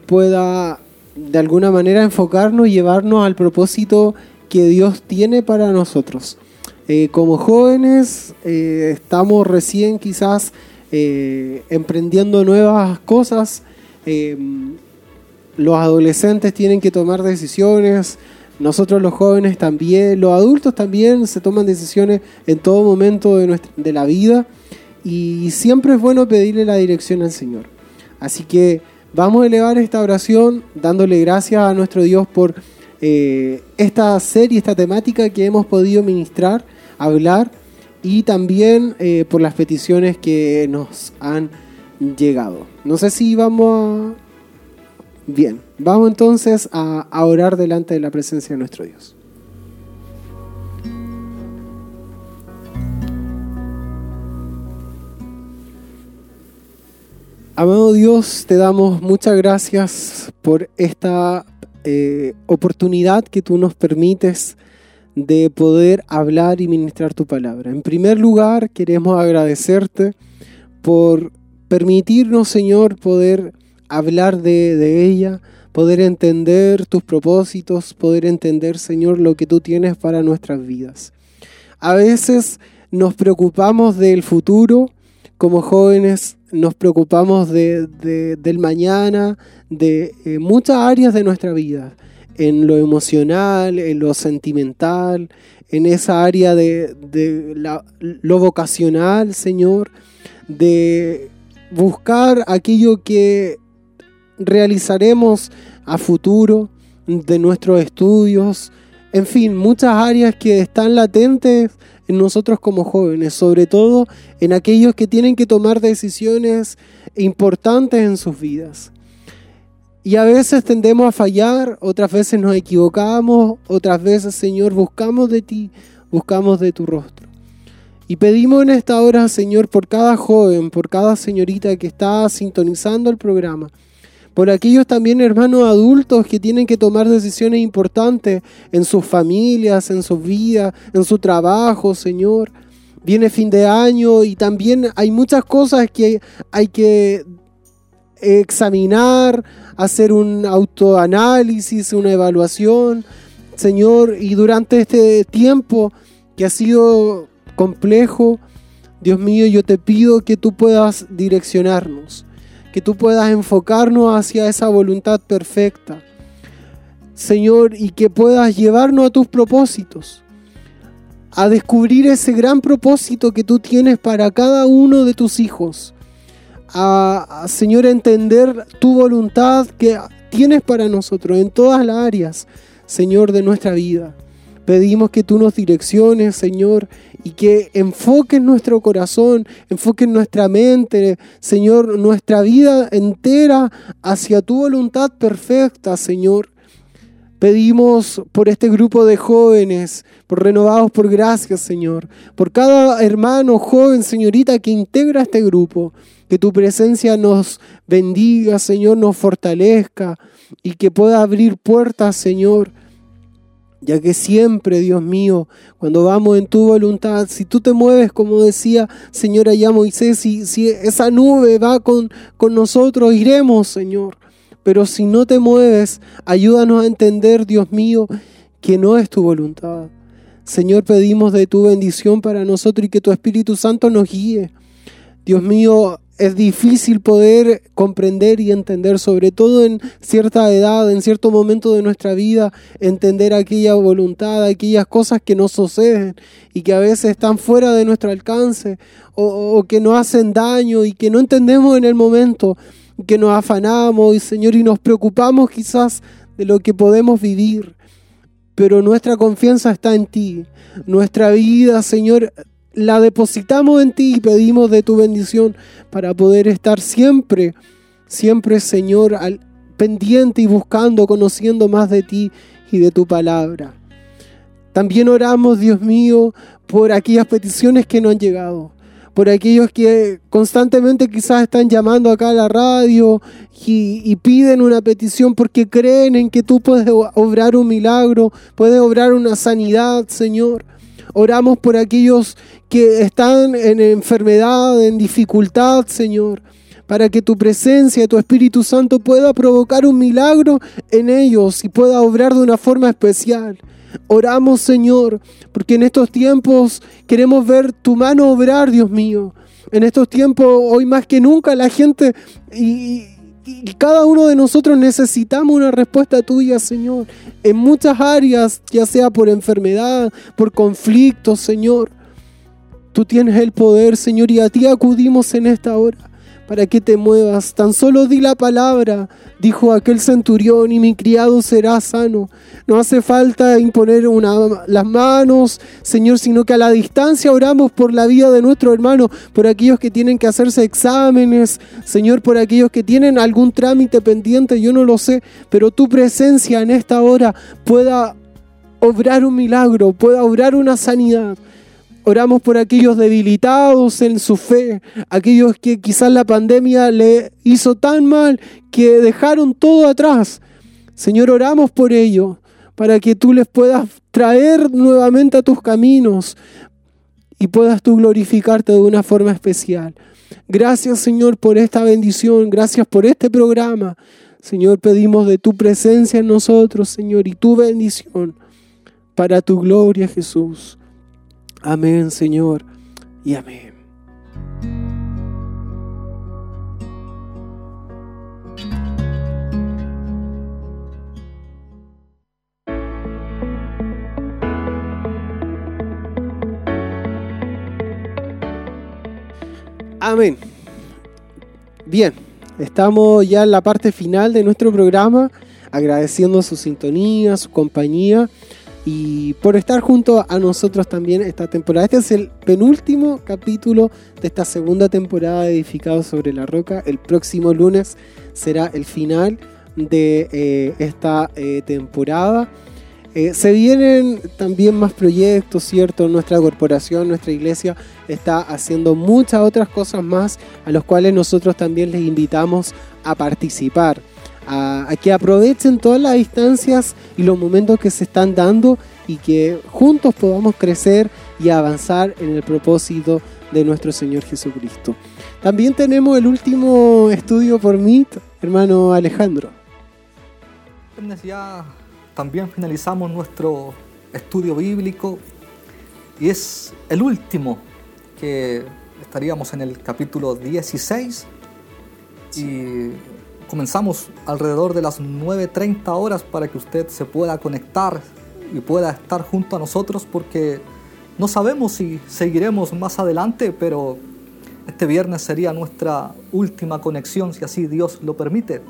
pueda de alguna manera enfocarnos y llevarnos al propósito que Dios tiene para nosotros. Eh, como jóvenes eh, estamos recién quizás eh, emprendiendo nuevas cosas. Los adolescentes tienen que tomar decisiones, nosotros los jóvenes también, los adultos también se toman decisiones en todo momento de, nuestra- de la vida y siempre es bueno pedirle la dirección al Señor. Así que vamos a elevar esta oración dándole gracias a nuestro Dios por esta serie, esta temática que hemos podido ministrar, hablar y también eh, por las peticiones que nos han llegado. No sé si vamos a... Bien, vamos entonces a, orar delante de la presencia de nuestro Dios. Amado Dios, te damos muchas gracias por esta eh, oportunidad que tú nos permites de poder hablar y ministrar tu palabra. En primer lugar, queremos agradecerte por permitirnos, Señor, poder hablar de, ella, poder entender tus propósitos, poder entender, Señor, lo que tú tienes para nuestras vidas. A veces nos preocupamos del futuro, como jóvenes nos preocupamos de- del mañana, de eh, muchas áreas de nuestra vida, en lo emocional, en lo sentimental, en esa área de, de la- lo vocacional, Señor, de buscar aquello que realizaremos a futuro de nuestros estudios, En fin, muchas áreas que están latentes en nosotros como jóvenes, sobre todo en aquellos que tienen que tomar decisiones importantes en sus vidas. Y a veces tendemos a fallar, otras veces nos equivocamos, otras veces, Señor, buscamos de ti, buscamos de tu rostro. Y pedimos en esta hora, Señor, por cada joven, por cada señorita que está sintonizando el programa, por aquellos también hermanos adultos que tienen que tomar decisiones importantes en sus familias, en sus vidas, en su trabajo, Señor. Viene fin de año y también hay muchas cosas que hay que examinar, hacer un autoanálisis, una evaluación, Señor, y durante este tiempo que ha sido complejo, Dios mío, yo te pido que tú puedas direccionarnos que tú puedas enfocarnos hacia esa voluntad perfecta. Señor, y que puedas llevarnos a tus propósitos, a descubrir ese gran propósito que tú tienes para cada uno de tus hijos, a, Señor, entender tu voluntad que tienes para nosotros en todas las áreas, Señor, de nuestra vida. Pedimos que tú nos direcciones, Señor, y que enfoques nuestro corazón, enfoques nuestra mente, Señor, nuestra vida entera hacia tu voluntad perfecta, Señor. Pedimos por este grupo de jóvenes, por renovados por gracias, Señor, por cada hermano, joven, señorita que integra este grupo, que tu presencia nos bendiga, Señor, nos fortalezca y que pueda abrir puertas, Señor, ya que siempre, Dios mío, cuando vamos en tu voluntad, si tú te mueves, como decía Señor allá Moisés, si, si esa nube va con, con nosotros, iremos, Señor. Pero si no te mueves, ayúdanos a entender, Dios mío, que no es tu voluntad. Señor, pedimos de tu bendición para nosotros y que tu Espíritu Santo nos guíe. Dios mío, es difícil poder comprender y entender, sobre todo en cierta edad, en cierto momento de nuestra vida, entender aquella voluntad, aquellas cosas que nos suceden y que a veces están fuera de nuestro alcance o, que nos hacen daño y que no entendemos en el momento, que nos afanamos y Señor y nos preocupamos quizás de lo que podemos vivir. Pero nuestra confianza está en ti. Nuestra vida, Señor, la depositamos en ti y pedimos de tu bendición para poder estar siempre, siempre, Señor, al, pendiente y buscando, conociendo más de ti y de tu palabra. También oramos, Dios mío, por aquellas peticiones que no han llegado, por aquellos que constantemente quizás están llamando acá a la radio y, y, piden una petición porque creen en que tú puedes obrar un milagro, puedes obrar una sanidad, Señor. Oramos por aquellos que están en enfermedad, en dificultad, Señor, para que tu presencia, tu Espíritu Santo pueda provocar un milagro en ellos y pueda obrar de una forma especial. Oramos, Señor, porque en estos tiempos queremos ver tu mano obrar, Dios mío. En estos tiempos, hoy más que nunca, la gente y, y cada uno de nosotros necesitamos una respuesta tuya, Señor, en muchas áreas, ya sea por enfermedad, por conflictos, Señor. Tú tienes el poder, Señor, y a ti acudimos en esta hora para que te muevas. Tan solo di la palabra, dijo aquel centurión, y mi criado será sano. No hace falta imponer una, las manos, Señor, sino que a la distancia oramos por la vida de nuestro hermano, por aquellos que tienen que hacerse exámenes, Señor, por aquellos que tienen algún trámite pendiente, yo no lo sé, pero tu presencia en esta hora pueda obrar un milagro, pueda obrar una sanidad. Oramos por aquellos debilitados en su fe, aquellos que quizás la pandemia le hizo tan mal que dejaron todo atrás. Señor, oramos por ellos, para que tú les puedas traer nuevamente a tus caminos y puedas tú glorificarte de una forma especial. Gracias, Señor, por esta bendición, gracias por este programa. Señor, pedimos de tu presencia en nosotros, Señor, y tu bendición para tu gloria, Jesús. Amén, Señor, y amén. Amén. Bien, estamos ya en la parte final de nuestro programa, agradeciendo su sintonía, su compañía y por estar junto a nosotros también esta temporada. Este es el penúltimo capítulo de esta segunda temporada de Edificados sobre la Roca. El próximo lunes será el final de eh, esta eh, temporada. Eh, se vienen también más proyectos, ¿cierto? Nuestra corporación, nuestra iglesia está haciendo muchas otras cosas más a los cuales nosotros también les invitamos a participar, a, a que aprovechen todas las instancias y los momentos que se están dando y que juntos podamos crecer y avanzar en el propósito de nuestro Señor Jesucristo. También tenemos el último estudio por Meet, hermano Alejandro. Ya también finalizamos nuestro estudio bíblico y es el último que estaríamos en el capítulo 16 y comenzamos alrededor de las 9.30 horas para que usted se pueda conectar y pueda estar junto a nosotros porque no sabemos si seguiremos más adelante, pero este viernes sería nuestra última conexión, si así Dios lo permite.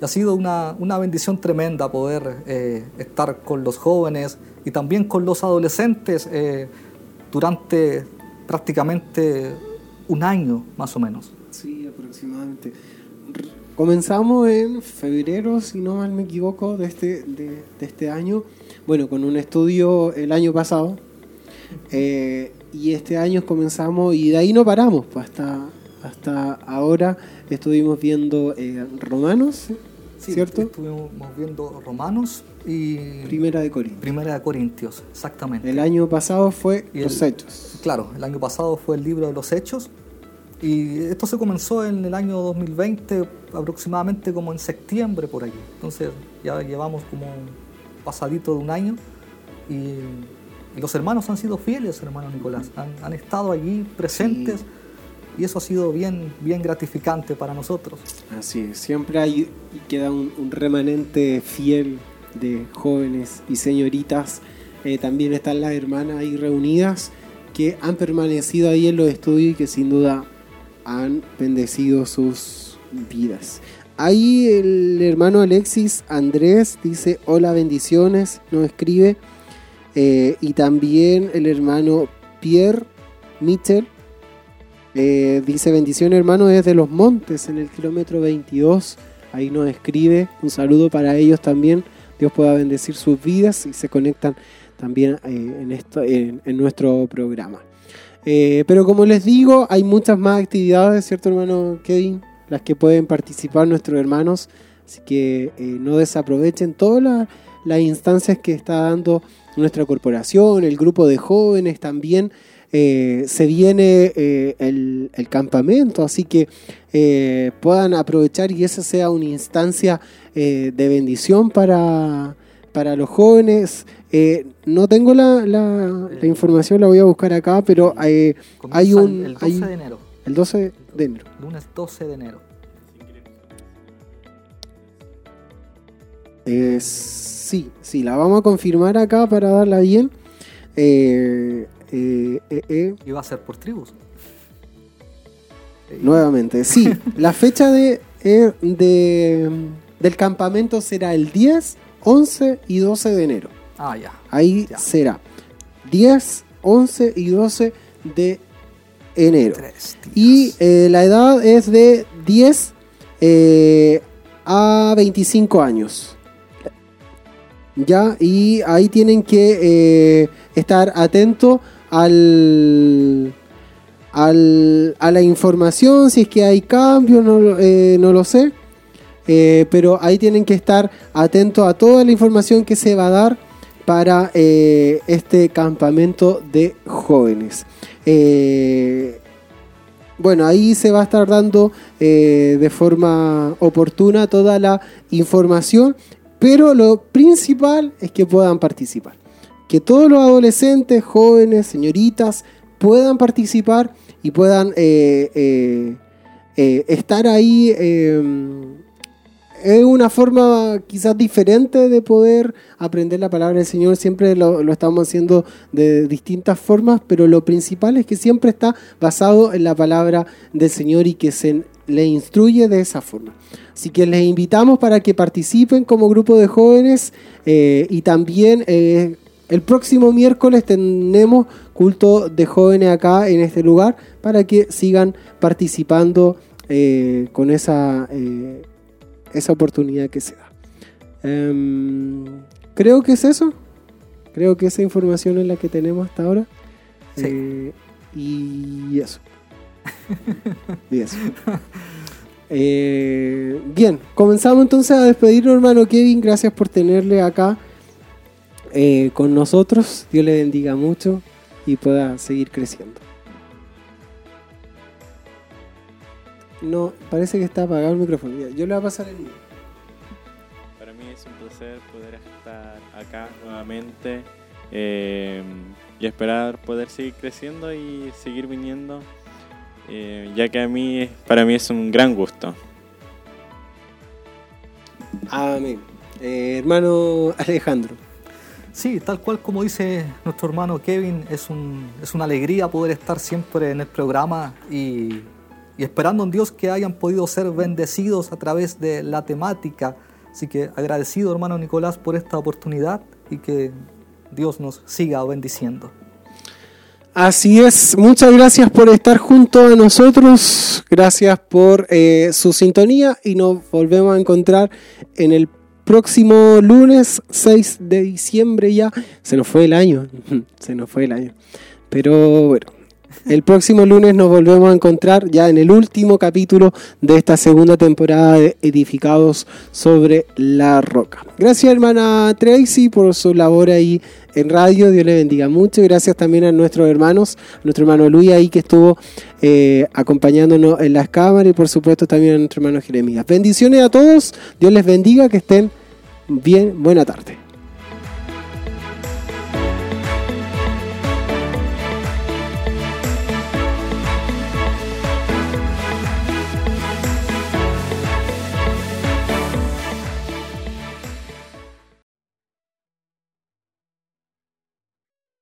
Y ha sido una, una bendición tremenda poder eh, estar con los jóvenes y también con los adolescentes eh, durante prácticamente un año más o menos. Sí, aproximadamente. Comenzamos en febrero, si no mal me equivoco, de este, de, de este año. Bueno, con un estudio el año pasado. Eh, y este año comenzamos y de ahí no paramos. Pues hasta, hasta ahora estuvimos viendo eh, Romanos, Sí, ¿cierto? Estuvimos viendo Romanos y Primera de Corintios. Primera de Corintios, exactamente. El año pasado fue Los Hechos. Claro, el año pasado fue el libro de los Hechos y esto se comenzó en el año 2020, aproximadamente como en septiembre por ahí. Entonces ya llevamos como un pasadito de un año y, los hermanos han sido fieles, hermano Nicolás, han, han estado allí presentes y eso ha sido bien, bien gratificante para nosotros. Así es, siempre hay y queda un, un remanente fiel de jóvenes y señoritas. Eh, también están las hermanas ahí reunidas que han permanecido ahí en los estudios y que sin duda han bendecido sus vidas. Ahí el hermano Alexis Andrés dice hola bendiciones, nos escribe. Eh, y también el hermano Pierre Mitchell eh, dice bendición hermano desde los montes en el kilómetro 22. Ahí nos escribe. Un saludo para ellos también. Dios pueda bendecir sus vidas y se conectan también eh, en, nuestro programa. Pero como les digo, hay muchas más actividades, ¿cierto hermano Kevin? Las que pueden participar nuestros hermanos. Así que eh, no desaprovechen todas las, las instancias que está dando nuestra corporación, el grupo de jóvenes también. Eh, se viene eh, el, el campamento, así que eh, puedan aprovechar y esa sea una instancia de bendición para, para los jóvenes. No tengo la, la- la información, la voy a buscar acá, pero hay un... el 12 hay- de enero, el 12 de enero. lunes 12 de enero. Eh, sí, sí, la vamos a confirmar acá para darla bien. Eh, eh, Y va a ser por tribus. nuevamente, sí, (laughs) la fecha de, de- del campamento será el 10, 11 y 12 de enero. Ah, ya. Ahí Ya. será 10, 11 y 12 de enero. Y eh, la edad es de 10 eh, a 25 años. Ya, y ahí tienen que eh, estar atentos al, al- a la información, si es que hay cambios, no, lo- no lo sé. Pero ahí tienen que estar atentos a toda la información que se va a dar para este campamento de jóvenes. Eh, bueno, ahí se va a estar dando eh, de forma oportuna toda la información, pero lo principal es que puedan participar. Que todos los adolescentes, jóvenes, señoritas puedan participar y puedan eh, estar ahí. Es una forma quizás diferente de poder aprender la palabra del Señor. Siempre lo, estamos haciendo de distintas formas, pero lo principal es que siempre está basado en la palabra del Señor y que se le instruye de esa forma. Así que les invitamos para que participen como grupo de jóvenes eh, y también eh, el próximo miércoles tenemos culto de jóvenes acá en este lugar para que sigan participando eh, con esa, esa oportunidad que se da. Em, creo que es eso. Creo que esa información es la que tenemos hasta ahora. Sí. Eh, y eso. (laughs) y eso. Eh, bien, comenzamos entonces a despedirnos, hermano Kevin. Gracias por tenerle acá eh, con nosotros. Dios le bendiga mucho y pueda seguir creciendo. No, parece que está apagado el micrófono. Ya, Yo le voy a pasar el mío. Para mí es un placer poder estar acá nuevamente eh, y esperar poder seguir creciendo y seguir viniendo, eh, ya que a mí, para mí es un gran gusto. Amén. Eh, hermano Alejandro. Sí, tal cual como dice nuestro hermano Kevin, es, un- es una alegría poder estar siempre en el programa y, y esperando en Dios que hayan podido ser bendecidos a través de la temática. Así que agradecido hermano Nicolás por esta oportunidad y que Dios nos siga bendiciendo. Así es, muchas gracias por estar junto a nosotros, gracias por eh, su sintonía y nos volvemos a encontrar en el próximo lunes 6 de diciembre ya. Se nos fue el año, (laughs) se nos fue el año. Pero bueno, el próximo lunes nos volvemos a encontrar ya en el último capítulo de esta segunda temporada de Edificados sobre la Roca. Gracias hermana Tracy por su labor ahí en radio, Dios le bendiga mucho. Gracias también a nuestros hermanos, a nuestro hermano Luis ahí que estuvo eh, acompañándonos en las cámaras y por supuesto también a nuestro hermano Jeremías. Bendiciones a todos, Dios les bendiga, que estén bien, buena tarde.